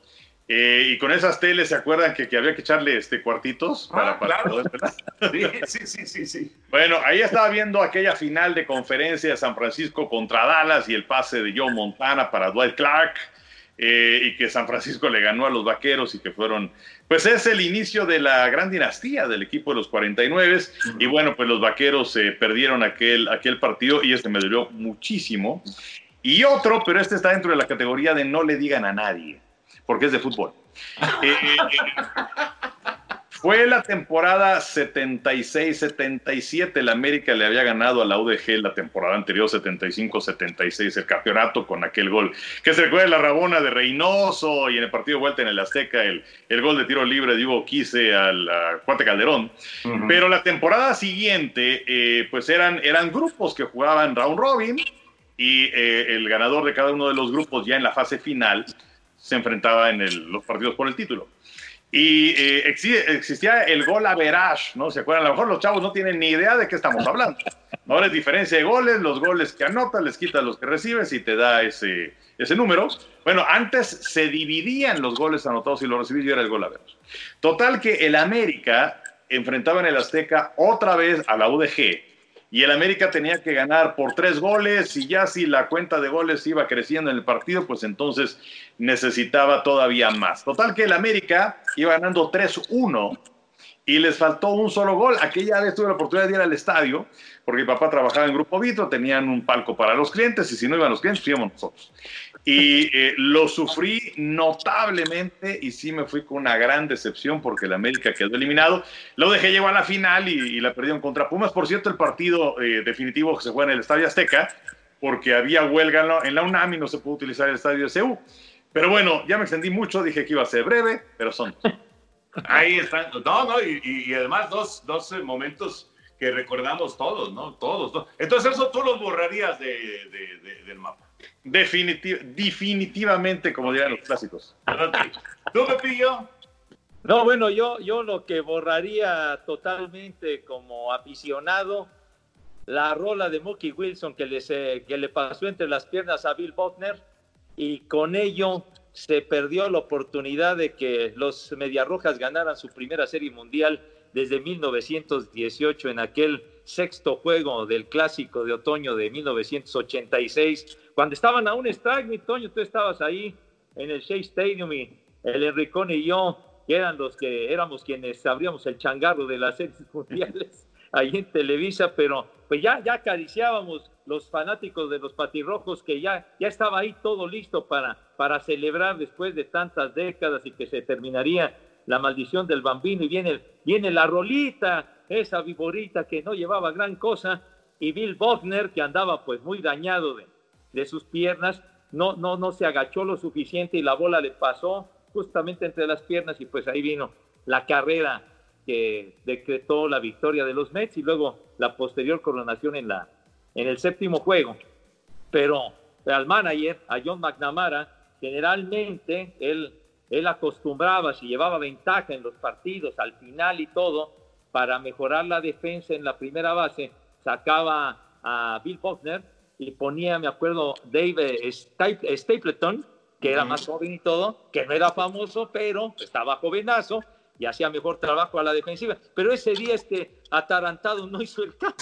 Eh, y con esas teles, ¿se acuerdan que, que había que echarle este, cuartitos? Para, Ah, para claro. poder- Sí, sí, sí, sí, sí. Bueno, ahí estaba viendo aquella final de conferencia de San Francisco contra Dallas y el pase de Joe Montana para Dwight Clark. eh, y que San Francisco le ganó a los vaqueros y que fueron, pues es el inicio de la gran dinastía del equipo de los 49 y bueno, pues los vaqueros eh, perdieron aquel, aquel partido y este me dolió muchísimo. Y otro, pero este está dentro de la categoría de no le digan a nadie, porque es de fútbol. Eh, eh, eh, fue la temporada 76-77. El América le había ganado a la UDG la temporada anterior, 75-76, el campeonato con aquel gol. Que se recuerda la rabona de Reynoso y en el partido de vuelta en el Azteca, el, el gol de tiro libre de Hugo Quise al Cuate Calderón. Pero la temporada siguiente, eh, pues eran, eran grupos que jugaban round robin y eh, el ganador de cada uno de los grupos ya en la fase final se enfrentaba en los partidos por el título. Y eh, exi- existía el gol average, ¿no? ¿Se acuerdan? A lo mejor los chavos no tienen ni idea de qué estamos hablando. Ahora es diferencia de goles, los goles que anotas, les quitas los que recibes y te da ese, ese número. Bueno, antes se dividían los goles anotados y los recibidos y era el gol average. Total que el América enfrentaba en el Azteca otra vez a la UDG y el América tenía que ganar por tres goles y ya si la cuenta de goles iba creciendo en el partido, pues entonces necesitaba todavía más. Total que el América iba ganando 3-1 y les faltó un solo gol. Aquella vez tuve la oportunidad de ir al estadio porque mi papá trabajaba en Grupo Vitro, tenían un palco para los clientes y si no iban los clientes, íbamos nosotros. Y eh, lo sufrí notablemente y sí me fui con una gran decepción porque el América quedó eliminado. Lo dejé llegó a la final y, y la perdieron contra Pumas. Por cierto, el partido eh, definitivo se juega en el Estadio Azteca porque había huelga en la, UNAM y no se pudo utilizar el Estadio CEU. Pero bueno, ya me extendí mucho, dije que iba a ser breve, pero son. Ahí están. No, no, y, además dos, dos momentos que recordamos todos, ¿no? Todos. Entonces eso tú los borrarías de- del mapa. Definiti- definitivamente, como dirían los clásicos. ¿Tú, Pepillo? No, bueno, yo, yo lo que borraría totalmente como aficionado, la rola de Mookie Wilson que, les, eh, que le pasó entre las piernas a Bill Butner y con ello se perdió la oportunidad de que los Mediarrojas ganaran su primera serie mundial desde 1918 en aquel sexto juego del clásico de otoño de 1986, cuando estaban a un strike, mi Toño, tú estabas ahí en el Shea Stadium y el Enricón y yo, que eran los que éramos quienes abríamos el changarro de las series mundiales ahí en Televisa, pero pues ya, ya acariciábamos los fanáticos de los patirrojos que ya, ya estaba ahí todo listo para, para celebrar después de tantas décadas y que se terminaría la maldición del bambino. Y viene, viene la rolita, esa viborita que no llevaba gran cosa y Bill Botner que andaba pues muy dañado de, de sus piernas, no, no, no se agachó lo suficiente y la bola le pasó justamente entre las piernas y pues ahí vino la carrera que decretó la victoria de los Mets y luego la posterior coronación en, la, en el séptimo juego. Pero al manager, a John McNamara, generalmente él, él acostumbraba, si llevaba ventaja en los partidos al final y todo, para mejorar la defensa en la primera base, sacaba a Bill Buckner y ponía, me acuerdo, Dave Staple- Stapleton, que era más joven y todo, que no era famoso, pero estaba jovenazo y hacía mejor trabajo a la defensiva. Pero ese día este atarantado no hizo el caso.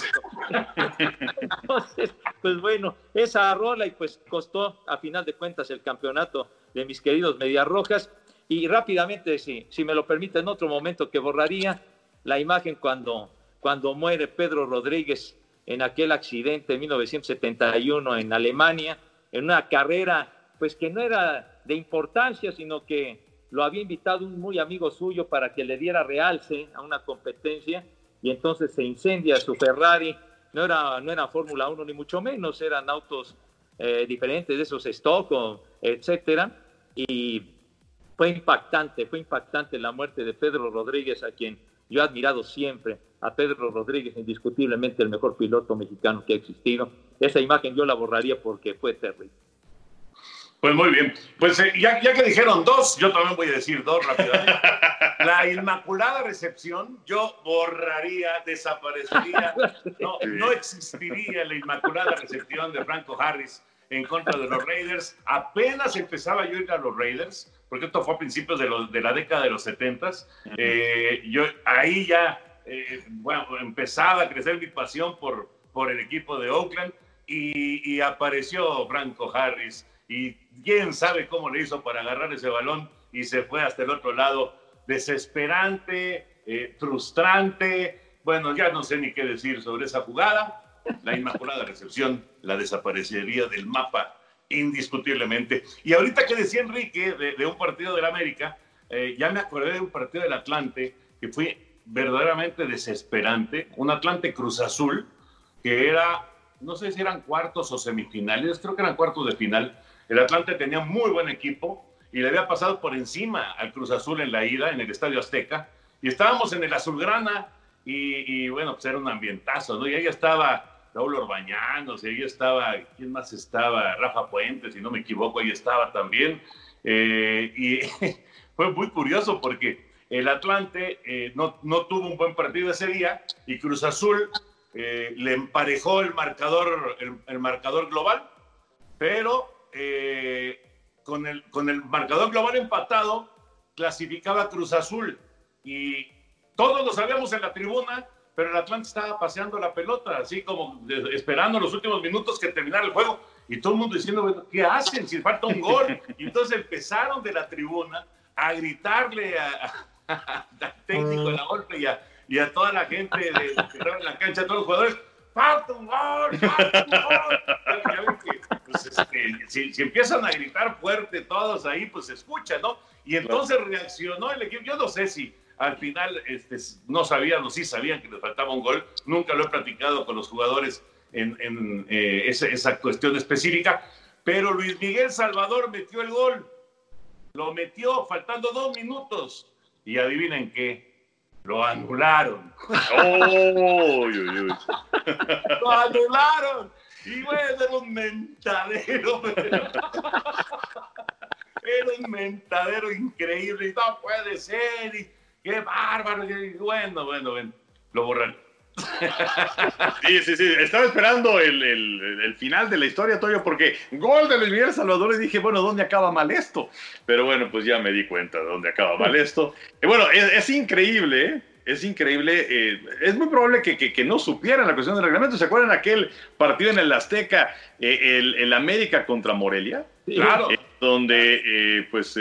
Entonces, pues bueno, esa rola y pues costó a final de cuentas el campeonato de mis queridos Medias Rojas. Y rápidamente, si, si me lo permite, en otro momento que borraría la imagen cuando, cuando muere Pedro Rodríguez en aquel accidente en 1971 en Alemania, en una carrera pues que no era de importancia, sino que lo había invitado un muy amigo suyo para que le diera realce a una competencia y entonces se incendia su Ferrari. No era, no era Fórmula 1 ni mucho menos, eran autos eh, diferentes de esos stock, etcétera. Y fue impactante, fue impactante la muerte de Pedro Rodríguez, a quien yo he admirado siempre. A Pedro Rodríguez, indiscutiblemente el mejor piloto mexicano que ha existido. Esa imagen yo la borraría porque fue terrible. Pues muy bien. Pues eh, ya, ya que dijeron dos, yo también voy a decir dos rápidamente. La Inmaculada Recepción, yo borraría, desaparecería, no, no existiría la Inmaculada Recepción de Franco Harris en contra de los Raiders. Apenas empezaba yo a ir a los Raiders, porque esto fue a principios de, los, de la década de los 70. Eh, yo ahí ya, eh, bueno, empezaba a crecer mi pasión por, por el equipo de Oakland y, y apareció Franco Harris. Y quién sabe cómo le hizo para agarrar ese balón y se fue hasta el otro lado. Desesperante, eh, frustrante. Bueno, ya no sé ni qué decir sobre esa jugada. La inmaculada recepción la desaparecería del mapa indiscutiblemente. Y ahorita que decía Enrique de, un partido del América, eh, ya me acordé de un partido del Atlante que fue verdaderamente desesperante. Un Atlante Cruz Azul que era, no sé si eran cuartos o semifinales, creo que eran cuartos de final. El Atlante tenía muy buen equipo y le había pasado por encima al Cruz Azul en la ida, en el Estadio Azteca. Y estábamos en el Azulgrana y, y bueno, pues era un ambientazo, ¿no? Y ahí estaba Raúl Orbañanos, y ahí estaba, ¿quién más estaba? Rafa Puentes, si no me equivoco, ahí estaba también. Eh, y fue muy curioso porque el Atlante eh, no, no, tuvo un buen partido ese día y Cruz Azul eh, le emparejó el marcador, el, marcador global, pero con, el, con el marcador global empatado clasificaba Cruz Azul y todos lo sabíamos en la tribuna pero el Atlante estaba paseando la pelota, así como esperando los últimos minutos que terminara el juego, y todo el mundo diciendo, ¿qué hacen si falta un gol? Y entonces empezaron de la tribuna a gritarle al técnico de la golpe y a, y a toda la gente de, que estaba en la cancha, a todos los jugadores, ¡falta un gol! ¡falta un gol! Pues, este, si, si, empiezan a gritar fuerte todos ahí, pues se escucha, ¿no? Y entonces reaccionó el equipo, yo no sé si al final este, no sabían o sí sabían que les faltaba un gol. Nunca lo he platicado con los jugadores en, eh, esa, cuestión específica. Pero Luis Miguel Salvador metió el gol. Lo metió faltando dos minutos. Y adivinen qué. Lo anularon. lo anularon. Y bueno, era un mentadero. era un mentadero increíble. Y no puede ser. Y qué bárbaro. Bueno, bueno, bueno, lo borraron. Sí, sí, sí. Estaba esperando el, el, final de la historia, Toyo, porque gol de Luis Miguel Salvador y dije, bueno, ¿dónde acaba mal esto? Pero bueno, pues ya me di cuenta de dónde acaba mal esto. Y bueno, es, increíble, ¿eh? Es increíble. Eh, es muy probable que, que, no supieran la cuestión del reglamento. ¿Se acuerdan aquel partido en el Azteca, eh, el, el, América contra Morelia? Claro. donde, pues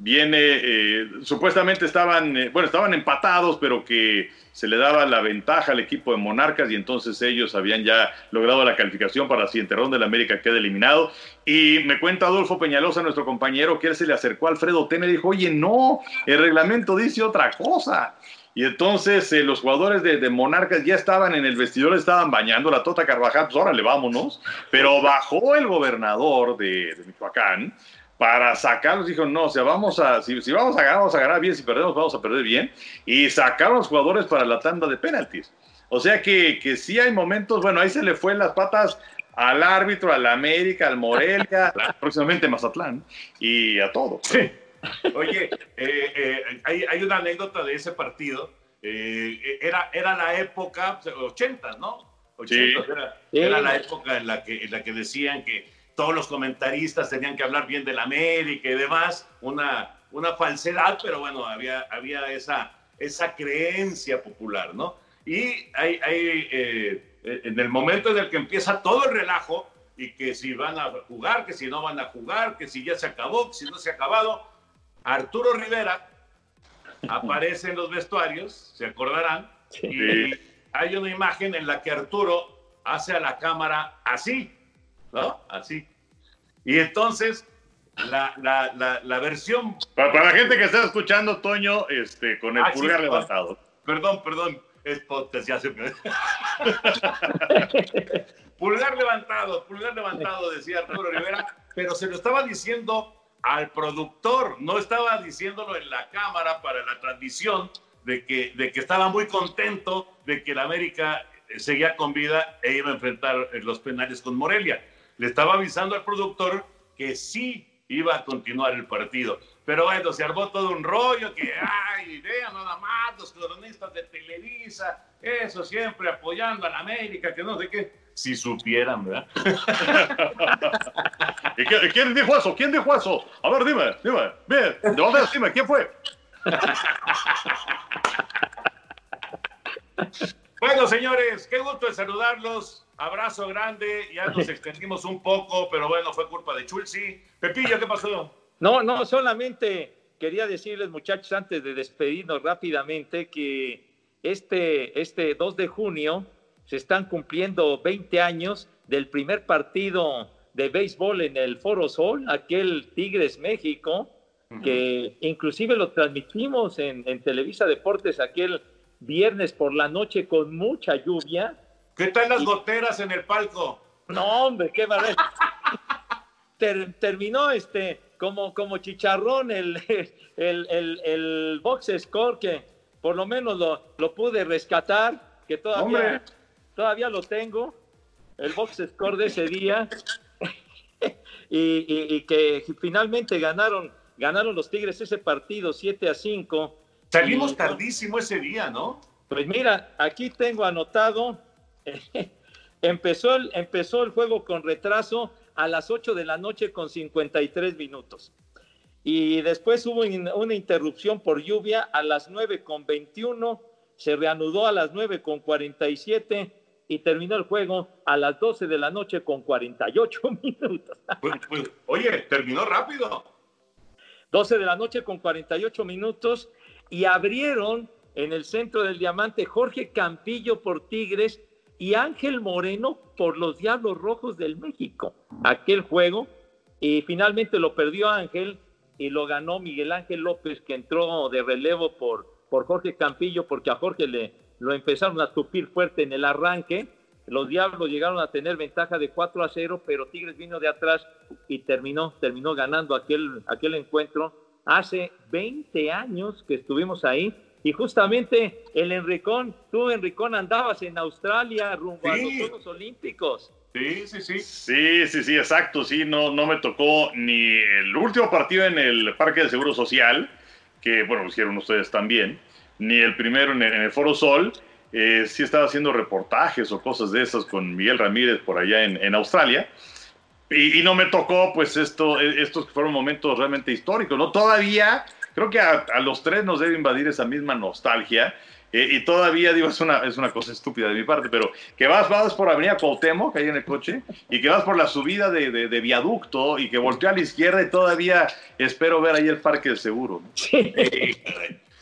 viene, eh, supuestamente estaban, eh, bueno, estaban empatados, pero que se le daba la ventaja al equipo de Monarcas y entonces ellos habían ya logrado la calificación para la siguiente ronda, el América queda eliminado. Y me cuenta Adolfo Peñalosa, nuestro compañero, que él se le acercó a Alfredo Tena y dijo, oye, no, el reglamento dice otra cosa. Y entonces eh, los jugadores de, Monarcas ya estaban en el vestidor, estaban bañando, la Tota Carvajal, pues órale, vámonos. Pero bajó el gobernador de, de Michoacán para sacarlos. Dijo, no, o sea, vamos a, si, vamos a ganar, vamos a ganar bien, si perdemos, vamos a perder bien. Y sacaron a los jugadores para la tanda de penaltis. O sea que, que sí hay momentos, bueno, ahí se le fue las patas al árbitro, al América, al Morelia, próximamente Mazatlán y a todo. Sí. Oye, eh, eh, hay, hay, una anécdota de ese partido. Eh, era, era la época, 80, ¿no? 80, era, era, la época en la, que, en la que decían que todos los comentaristas tenían que hablar bien del América y demás, una, una falsedad, pero bueno, había, había esa, esa creencia popular, ¿no? Y hay, hay eh, en el momento en el que empieza todo el relajo y que si van a jugar, que si no van a jugar, que si ya se acabó, que si no se ha acabado, Arturo Rivera aparece en los vestuarios, se acordarán, y hay una imagen en la que Arturo hace a la cámara así, ¿no? Así. Y entonces, la, la, la, versión... Para, la gente que está escuchando, Toño, este, con el ah, pulgar levantado. Perdón, perdón, es podcast, ya se pulgar levantado, pulgar levantado, decía Arturo Rivera, pero se lo estaba diciendo al productor, no estaba diciéndolo en la cámara para la transmisión de que, de que estaba muy contento de que el América seguía con vida e iba a enfrentar los penales con Morelia le estaba avisando al productor que sí iba a continuar el partido. Pero bueno, se armó todo un rollo que, ay, vean nada más los cronistas de Televisa, eso siempre apoyando a la América, que no sé qué. Si supieran, ¿verdad? ¿Y quién dijo eso? ¿Quién dijo eso? A ver, dime, dime, bien, ¿de dónde dime? ¿Quién fue? Bueno, señores, qué gusto de saludarlos. Abrazo grande. Ya nos extendimos un poco, pero bueno, fue culpa de Chulsi. Pepillo, ¿qué pasó? No, no, solamente quería decirles, muchachos, antes de despedirnos rápidamente, que este, este 2 de junio se están cumpliendo 20 años del primer partido de béisbol en el Foro Sol, aquel Tigres México, que inclusive lo transmitimos en, en Televisa Deportes aquel viernes por la noche con mucha lluvia. ¿Qué tal las goteras en el palco? No, hombre, qué maravilla. terminó este como, como chicharrón el, el, el, el, box score que por lo menos lo, lo pude rescatar, que todavía, todavía lo tengo, el box score de ese día, y, y, que finalmente ganaron, ganaron los Tigres ese partido 7 a 5 Salimos tardísimo ese día, ¿no? Pues mira, aquí tengo anotado, empezó, el, empezó el juego con retraso a las 8 de la noche con 53 minutos. Y después hubo una interrupción por lluvia a las 9 con 21, se reanudó a las 9 con 47 y terminó el juego a las 12 de la noche con 48 minutos. Pues, pues, oye, terminó rápido. 12 de la noche con 48 minutos y abrieron en el centro del diamante Jorge Campillo por Tigres y Ángel Moreno por los Diablos Rojos del México. Aquel juego y finalmente lo perdió Ángel y lo ganó Miguel Ángel López que entró de relevo por, por Jorge Campillo porque a Jorge le lo empezaron a tupir fuerte en el arranque. Los Diablos llegaron a tener ventaja de 4 a 0, pero Tigres vino de atrás y terminó, terminó ganando aquel, aquel encuentro hace 20 años que estuvimos ahí y justamente el Enricón, tú Enricón andabas en Australia rumbo a los Juegos Olímpicos. Sí, sí, sí. Sí, sí, sí, exacto. Sí, no, no me tocó ni el último partido en el Parque del Seguro Social, que bueno, lo hicieron ustedes también, ni el primero en el, Foro Sol. Eh, sí estaba haciendo reportajes o cosas de esas con Miguel Ramírez por allá en, en Australia. Y, no me tocó, pues, esto, e, estos fueron momentos realmente históricos, ¿no? Todavía, creo que a, los tres nos debe invadir esa misma nostalgia. Eh, y todavía, digo, es una, es una cosa estúpida de mi parte, pero que vas, vas por Avenida Cuauhtémoc, ahí en el coche, y que vas por la subida de, de, viaducto y que volteó a la izquierda y todavía espero ver ahí el Parque del Seguro. Sí.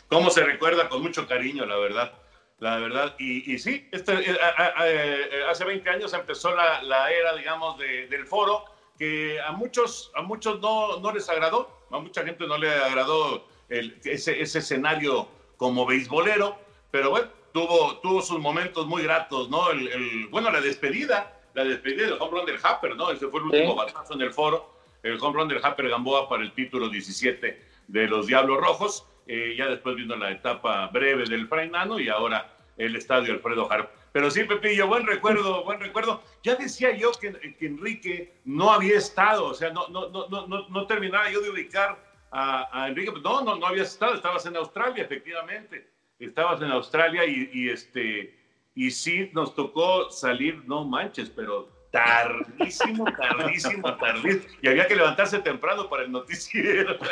Cómo se recuerda con mucho cariño, la verdad la verdad. Y, y sí, este, eh, eh, hace 20 años empezó la, la era, digamos, del foro, que a muchos, a muchos no, no, les agradó, a mucha gente no le agradó el, ese, ese, escenario como beisbolero, pero bueno, tuvo, tuvo sus momentos muy gratos, ¿no? El, bueno, la despedida, la despedida del home run del Happer, ¿no? Ese fue el último batazo en el foro, el home run del Happer Gamboa para el título 17 de los Diablos Rojos. Eh, ya después vino la etapa breve del Frainano y ahora el estadio Alfredo Harp. Pero sí, Pepillo, buen recuerdo, buen recuerdo. Ya decía yo que, Enrique no había estado, o sea, no, no, no, no, no terminaba yo de ubicar a, Enrique. No, no, no habías estado, estabas en Australia, efectivamente. Estabas en Australia y, y, este, y sí nos tocó salir, no manches, pero tardísimo, tardísimo, tardísimo. Y había que levantarse temprano para el noticiero.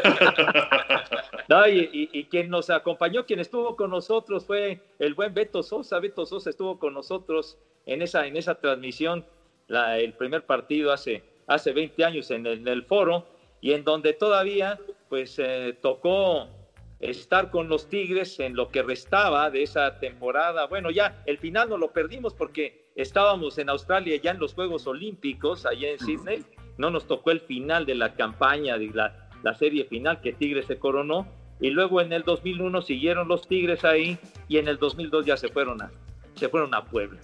No, y, quien nos acompañó, quien estuvo con nosotros fue el buen Beto Sosa. Beto Sosa estuvo con nosotros en esa, en esa transmisión, la, el primer partido hace, hace 20 años en el, en el foro, y en donde todavía pues eh, tocó estar con los Tigres en lo que restaba de esa temporada. Bueno, ya el final no lo perdimos porque estábamos en Australia ya en los Juegos Olímpicos, allá en Sydney. No nos tocó el final de la campaña, de la, la serie final que Tigres se coronó. Y luego en el 2001 siguieron los Tigres ahí y en el 2002 ya se fueron a, se fueron a Puebla.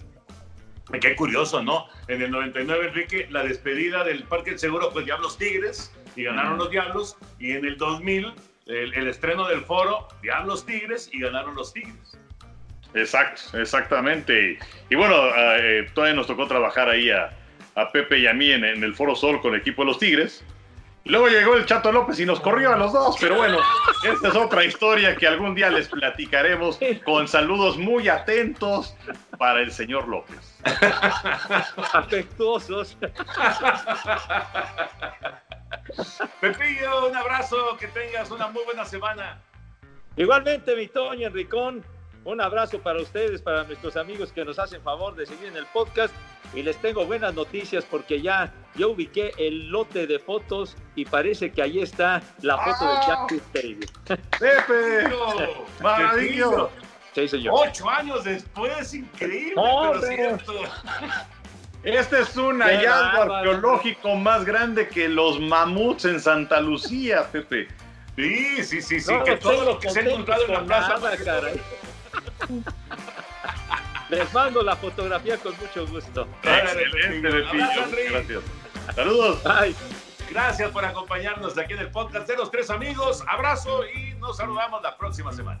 Qué curioso, ¿no? En el 99, Enrique, la despedida del Parque del Seguro, pues Diablos Tigres, y ganaron los Diablos, y en el 2000 el, estreno del foro, Diablos Tigres y ganaron los Tigres. Exacto, exactamente. Y bueno, eh, todavía nos tocó trabajar ahí a, Pepe y a mí en, el Foro Sol con el equipo de los Tigres. Luego llegó el Chato López y nos corrió a los dos, pero bueno, esta es otra historia que algún día les platicaremos con saludos muy atentos para el señor López. Afectuosos. Pepillo, un abrazo, que tengas una muy buena semana. Igualmente, mi Toño, Enricón, un abrazo para ustedes, para nuestros amigos que nos hacen favor de seguir en el podcast. Y les tengo buenas noticias porque ya yo ubiqué el lote de fotos y parece que ahí está la foto de ¡Ah! Jack Baby. ¡Pepe! ¡Maravilloso! Sí, señor. Ocho años después, increíble, ¡Hombre! pero cierto. Este es un Qué hallazgo bárbaro. arqueológico más grande que los mamuts en Santa Lucía, Pepe. Sí, sí, sí, sí, No que todo lo que se ha encontrado en la plaza. nada, caray. Les mando la fotografía con mucho gusto. Excelente, Pepillo. Gracias. Saludos. Ay, Gracias por acompañarnos aquí en el podcast de los tres amigos. Abrazo y nos saludamos la próxima semana.